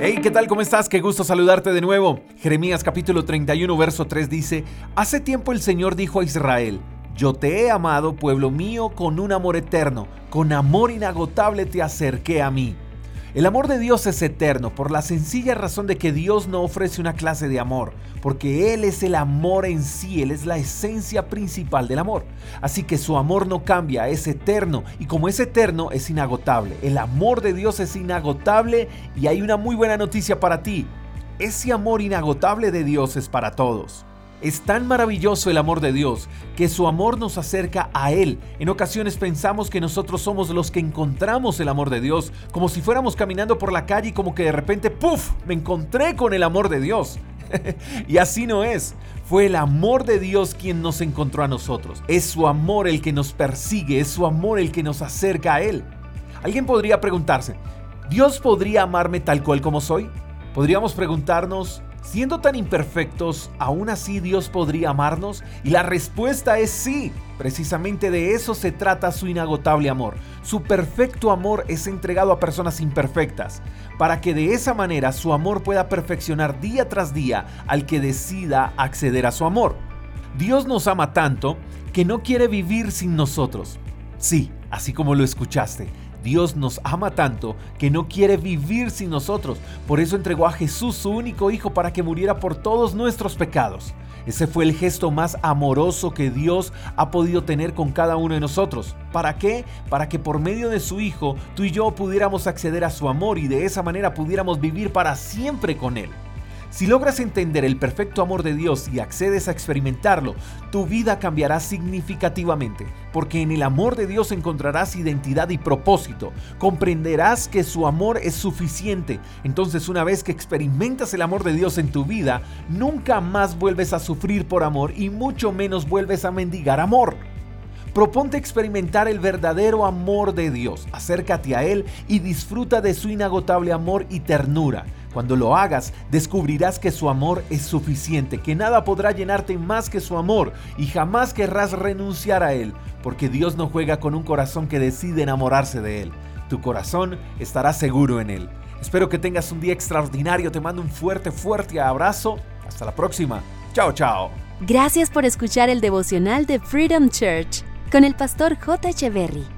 Hey, ¿qué tal? ¿Cómo estás? Qué gusto saludarte de nuevo. Jeremías capítulo 31, verso 3 dice, Hace tiempo el Señor dijo a Israel, Yo te he amado, pueblo mío, con un amor eterno, con amor inagotable te acerqué a mí. El amor de Dios es eterno por la sencilla razón de que Dios no ofrece una clase de amor, porque Él es el amor en sí, Él es la esencia principal del amor. Así que su amor no cambia, es eterno, y como es eterno, es inagotable. El amor de Dios es inagotable y hay una muy buena noticia para ti. Ese amor inagotable de Dios es para todos. Es tan maravilloso el amor de Dios que su amor nos acerca a Él. En ocasiones pensamos que nosotros somos los que encontramos el amor de Dios, como si fuéramos caminando por la calle y como que de repente, ¡puf!, me encontré con el amor de Dios. y así no es. Fue el amor de Dios quien nos encontró a nosotros. Es su amor el que nos persigue, es su amor el que nos acerca a Él. Alguien podría preguntarse, ¿Dios podría amarme tal cual como soy? Podríamos preguntarnos, Siendo tan imperfectos, ¿aún así Dios podría amarnos? Y la respuesta es sí. Precisamente de eso se trata su inagotable amor. Su perfecto amor es entregado a personas imperfectas, para que de esa manera su amor pueda perfeccionar día tras día al que decida acceder a su amor. Dios nos ama tanto que no quiere vivir sin nosotros. Sí, así como lo escuchaste. Dios nos ama tanto que no quiere vivir sin nosotros. Por eso entregó a Jesús su único Hijo para que muriera por todos nuestros pecados. Ese fue el gesto más amoroso que Dios ha podido tener con cada uno de nosotros. ¿Para qué? Para que por medio de su Hijo tú y yo pudiéramos acceder a su amor y de esa manera pudiéramos vivir para siempre con Él. Si logras entender el perfecto amor de Dios y accedes a experimentarlo, tu vida cambiará significativamente, porque en el amor de Dios encontrarás identidad y propósito. Comprenderás que su amor es suficiente. Entonces una vez que experimentas el amor de Dios en tu vida, nunca más vuelves a sufrir por amor y mucho menos vuelves a mendigar amor. Proponte experimentar el verdadero amor de Dios. Acércate a Él y disfruta de su inagotable amor y ternura. Cuando lo hagas, descubrirás que su amor es suficiente, que nada podrá llenarte más que su amor y jamás querrás renunciar a Él, porque Dios no juega con un corazón que decide enamorarse de Él. Tu corazón estará seguro en Él. Espero que tengas un día extraordinario. Te mando un fuerte, fuerte abrazo. Hasta la próxima. Chao, chao. Gracias por escuchar el devocional de Freedom Church con el pastor J. Echeverry.